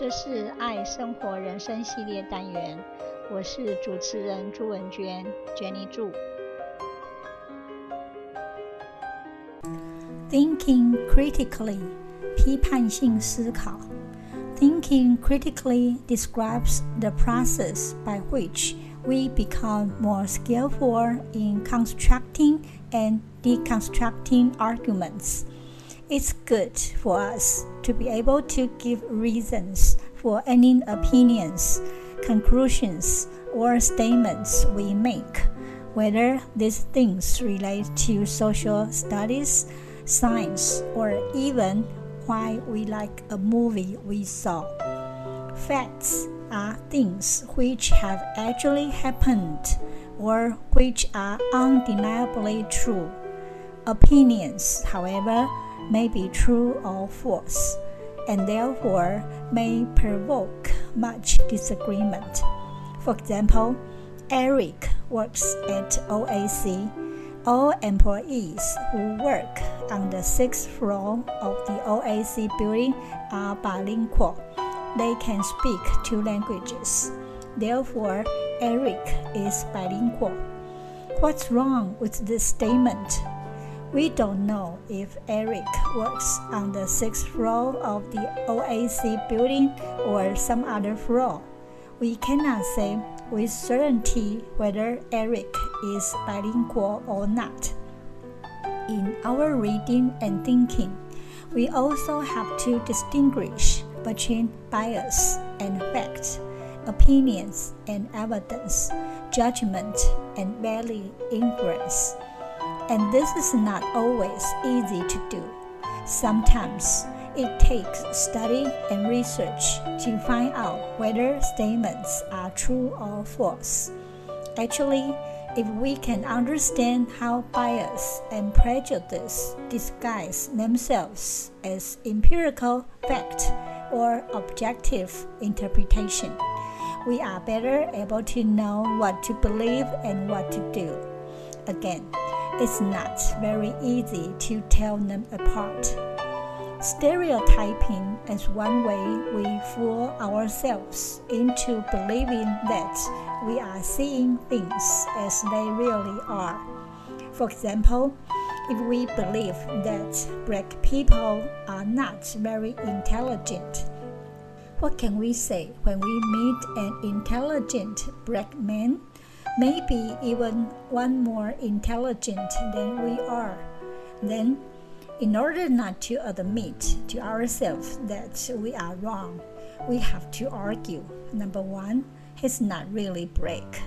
这是爱生活人生系列单元，我是主持人朱文娟，Jenny 朱。Thinking critically，批判性思考。Thinking critically describes the process by which we become more skillful in constructing and deconstructing arguments. It's good for us to be able to give reasons for any opinions, conclusions, or statements we make, whether these things relate to social studies, science, or even why we like a movie we saw. Facts are things which have actually happened or which are undeniably true. Opinions, however, may be true or false, and therefore may provoke much disagreement. For example, Eric works at OAC. All employees who work on the sixth floor of the OAC building are bilingual. They can speak two languages. Therefore, Eric is bilingual. What's wrong with this statement? We don't know if Eric works on the sixth floor of the OAC building or some other floor. We cannot say with certainty whether Eric is bilingual or not. In our reading and thinking, we also have to distinguish between bias and fact, opinions and evidence, judgment and valid inference and this is not always easy to do. Sometimes it takes study and research to find out whether statements are true or false. Actually, if we can understand how bias and prejudice disguise themselves as empirical fact or objective interpretation, we are better able to know what to believe and what to do. Again, it's not very easy to tell them apart. Stereotyping is one way we fool ourselves into believing that we are seeing things as they really are. For example, if we believe that black people are not very intelligent, what can we say when we meet an intelligent black man? Maybe even one more intelligent than we are. Then, in order not to admit to ourselves that we are wrong, we have to argue. Number one, he's not really brick.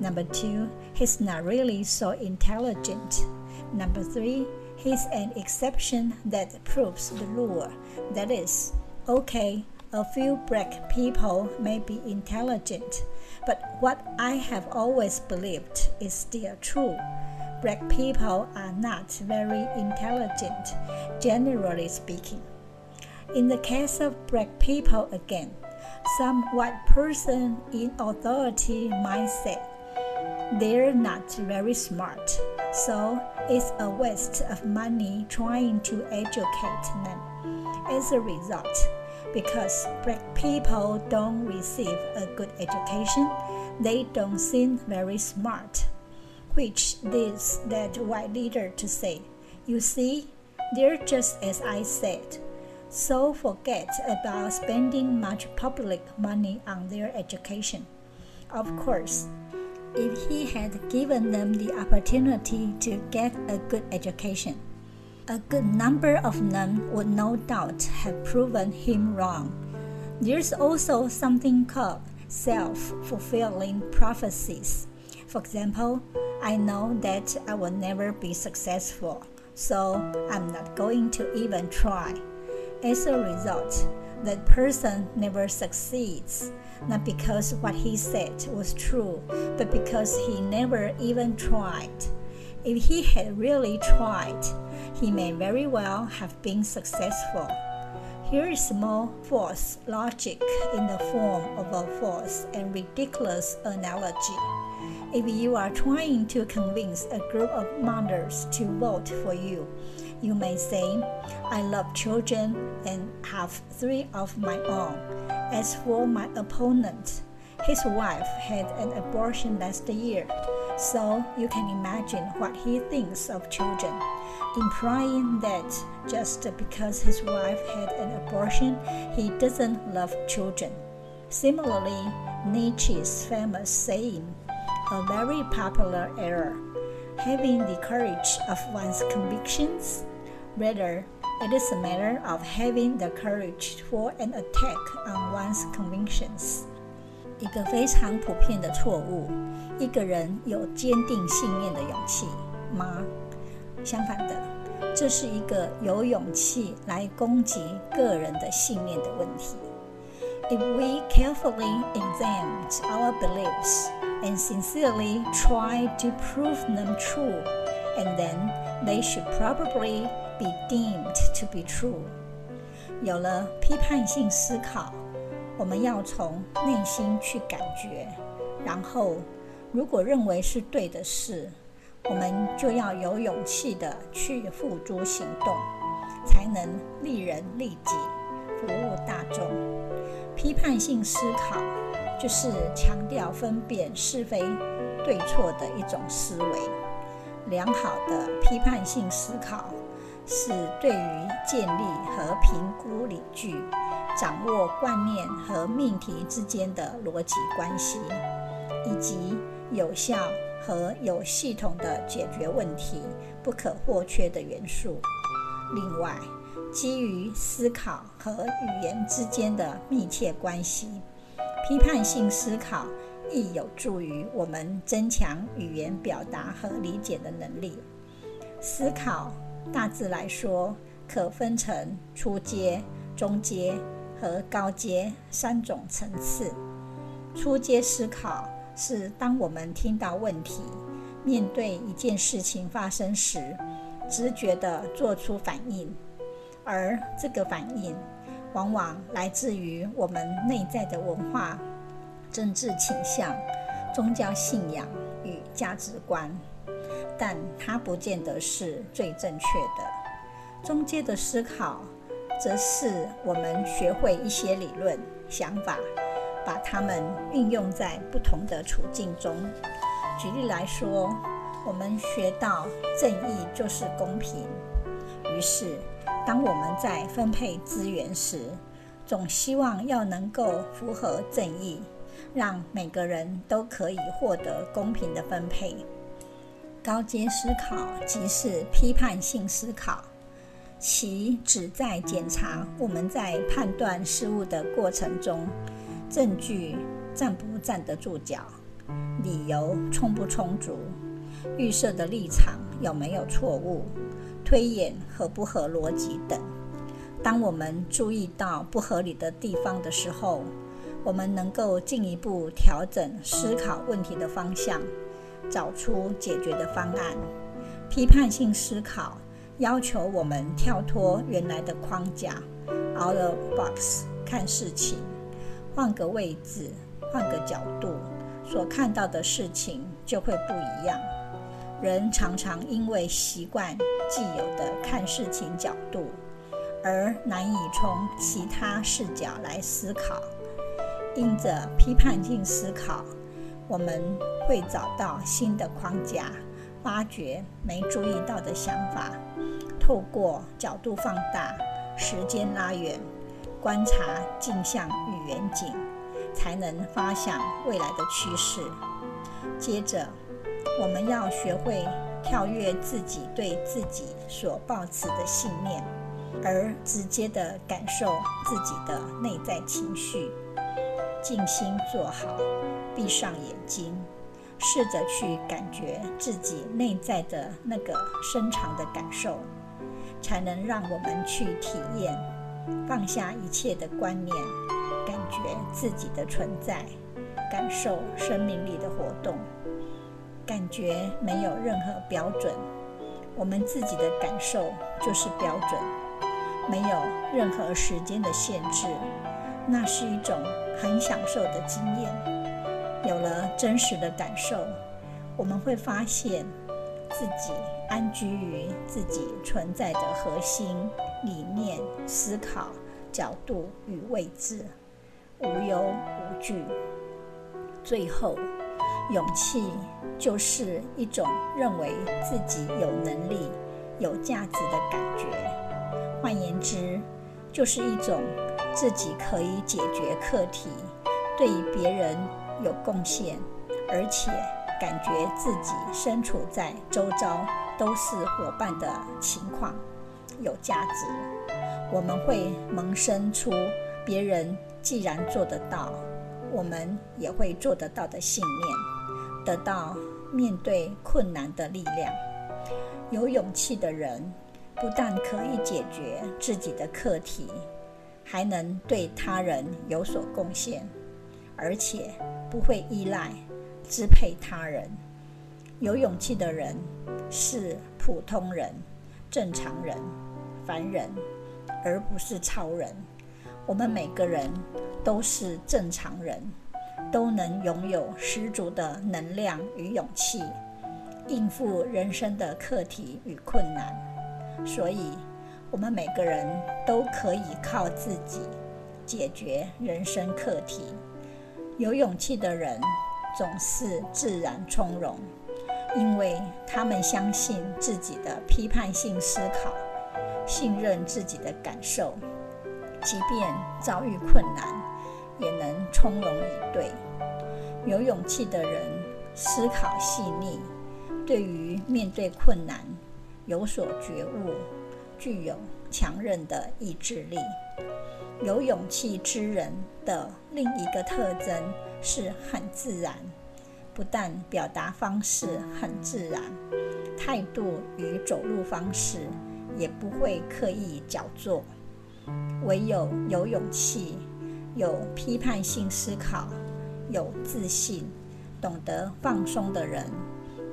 Number two, he's not really so intelligent. Number three, he's an exception that proves the rule. That is, okay, a few black people may be intelligent, but what I have always believed is still true. Black people are not very intelligent, generally speaking. In the case of black people again, some white person in authority might say they're not very smart, so it's a waste of money trying to educate them. As a result, because black people don't receive a good education, they don't seem very smart, which leads that white leader to say, You see, they're just as I said. So forget about spending much public money on their education. Of course, if he had given them the opportunity to get a good education, a good number of them would no doubt have proven him wrong. There's also something called self fulfilling prophecies. For example, I know that I will never be successful, so I'm not going to even try. As a result, that person never succeeds, not because what he said was true, but because he never even tried. If he had really tried, he may very well have been successful. Here is more false logic in the form of a false and ridiculous analogy. If you are trying to convince a group of mothers to vote for you, You may say, I love children and have three of my own. As for my opponent, his wife had an abortion last year, so you can imagine what he thinks of children, implying that just because his wife had an abortion, he doesn't love children. Similarly, Nietzsche's famous saying, a very popular error, having the courage of one's convictions, rather, it is a matter of having the courage for an attack on one's convictions. 一个非常普遍的错误，一个人有坚定信念的勇气吗？相反的，这是一个有勇气来攻击个人的信念的问题。If we carefully examine our beliefs and sincerely try to prove them true, and then they should probably be deemed to be true. 有了批判性思考，我们要从内心去感觉，然后如果认为是对的事，我们就要有勇气的去付诸行动，才能利人利己，服务大众。批判性思考就是强调分辨是非对错的一种思维。良好的批判性思考是对于建立和评估理据、掌握观念和命题之间的逻辑关系，以及有效和有系统地解决问题不可或缺的元素。另外，基于思考和语言之间的密切关系，批判性思考亦有助于我们增强语言表达和理解的能力。思考大致来说可分成初阶、中阶和高阶三种层次。初阶思考是当我们听到问题、面对一件事情发生时，直觉地做出反应。而这个反应往往来自于我们内在的文化、政治倾向、宗教信仰与价值观，但它不见得是最正确的。中阶的思考，则是我们学会一些理论、想法，把它们运用在不同的处境中。举例来说，我们学到正义就是公平，于是，当我们在分配资源时，总希望要能够符合正义，让每个人都可以获得公平的分配。高阶思考即是批判性思考，其旨在检查我们在判断事物的过程中，证据站不站得住脚，理由充不充足，预设的立场有没有错误。推演合不合逻辑等。当我们注意到不合理的地方的时候，我们能够进一步调整思考问题的方向，找出解决的方案。批判性思考要求我们跳脱原来的框架，out of box 看事情，换个位置，换个角度，所看到的事情就会不一样。人常常因为习惯既有的看事情角度，而难以从其他视角来思考。因着批判性思考，我们会找到新的框架，发掘没注意到的想法。透过角度放大、时间拉远、观察镜像与远景，才能发想未来的趋势。接着，我们要学会跳跃自己对自己所抱持的信念，而直接地感受自己的内在情绪。静心坐好，闭上眼睛，试着去感觉自己内在的那个深长的感受，才能让我们去体验，放下一切的观念，感觉自己的存在，感受生命力的活动。感觉没有任何标准，我们自己的感受就是标准，没有任何时间的限制，那是一种很享受的经验。有了真实的感受，我们会发现，自己安居于自己存在的核心理念、思考角度与位置，无忧无惧。最后，勇气就是一种认为自己有能力、有价值的感觉。换言之，就是一种自己可以解决课题，对于别人有贡献，而且。感觉自己身处在周遭都是伙伴的情况，有价值。我们会萌生出别人既然做得到，我们也会做得到的信念，得到面对困难的力量。有勇气的人，不但可以解决自己的课题，还能对他人有所贡献，而且不会依赖。支配他人，有勇气的人是普通人、正常人、凡人，而不是超人。我们每个人都是正常人，都能拥有十足的能量与勇气，应付人生的课题与困难。所以，我们每个人都可以靠自己解决人生课题。有勇气的人。总是自然从容，因为他们相信自己的批判性思考，信任自己的感受，即便遭遇困难，也能从容以对。有勇气的人思考细腻，对于面对困难有所觉悟，具有强韧的意志力。有勇气之人的另一个特征是很自然，不但表达方式很自然，态度与走路方式也不会刻意矫作。唯有有勇气、有批判性思考、有自信、懂得放松的人，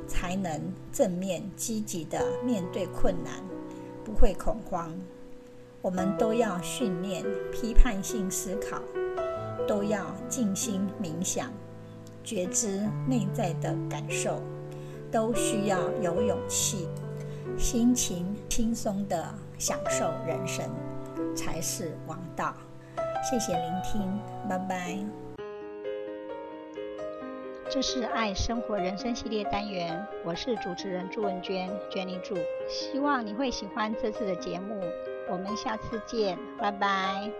才能正面积极地面对困难，不会恐慌。我们都要训练批判性思考，都要静心冥想，觉知内在的感受，都需要有勇气，心情轻松的享受人生，才是王道。谢谢聆听，拜拜。这是爱生活人生系列单元，我是主持人朱文娟，Jenny 朱，希望你会喜欢这次的节目。我们下次见，拜拜。